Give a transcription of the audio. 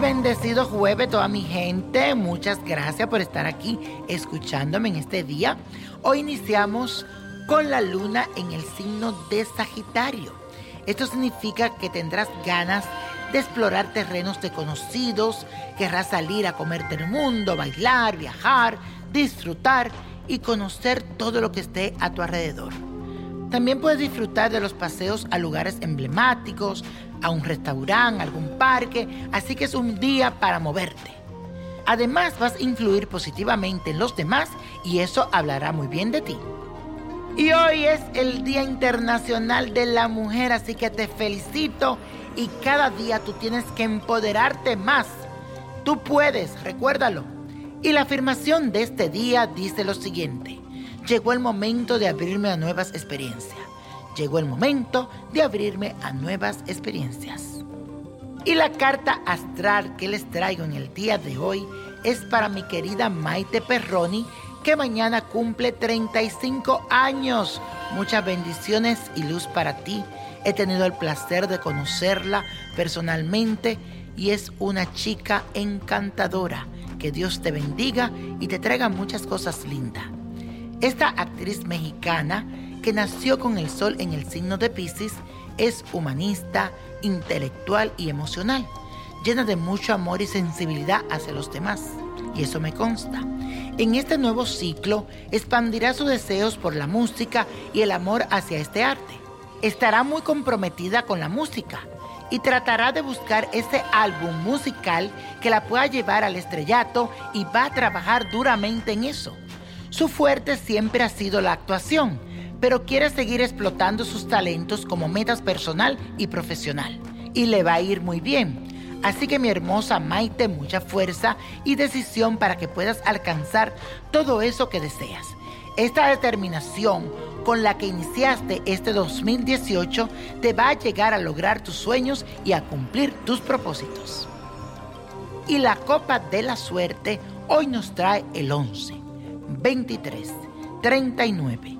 bendecido jueves toda mi gente. Muchas gracias por estar aquí escuchándome en este día. Hoy iniciamos con la luna en el signo de Sagitario. Esto significa que tendrás ganas de explorar terrenos desconocidos, querrás salir a comerte el mundo, bailar, viajar, disfrutar y conocer todo lo que esté a tu alrededor. También puedes disfrutar de los paseos a lugares emblemáticos, a un restaurante, algún parque, así que es un día para moverte. Además vas a influir positivamente en los demás y eso hablará muy bien de ti. Y hoy es el Día Internacional de la Mujer, así que te felicito y cada día tú tienes que empoderarte más. Tú puedes, recuérdalo. Y la afirmación de este día dice lo siguiente. Llegó el momento de abrirme a nuevas experiencias. Llegó el momento de abrirme a nuevas experiencias. Y la carta astral que les traigo en el día de hoy es para mi querida Maite Perroni, que mañana cumple 35 años. Muchas bendiciones y luz para ti. He tenido el placer de conocerla personalmente y es una chica encantadora. Que Dios te bendiga y te traiga muchas cosas lindas. Esta actriz mexicana que nació con el sol en el signo de Pisces es humanista, intelectual y emocional, llena de mucho amor y sensibilidad hacia los demás. Y eso me consta. En este nuevo ciclo expandirá sus deseos por la música y el amor hacia este arte. Estará muy comprometida con la música y tratará de buscar ese álbum musical que la pueda llevar al estrellato y va a trabajar duramente en eso. Su fuerte siempre ha sido la actuación, pero quiere seguir explotando sus talentos como metas personal y profesional. Y le va a ir muy bien. Así que mi hermosa Maite, mucha fuerza y decisión para que puedas alcanzar todo eso que deseas. Esta determinación con la que iniciaste este 2018 te va a llegar a lograr tus sueños y a cumplir tus propósitos. Y la copa de la suerte hoy nos trae el 11, 23, 39,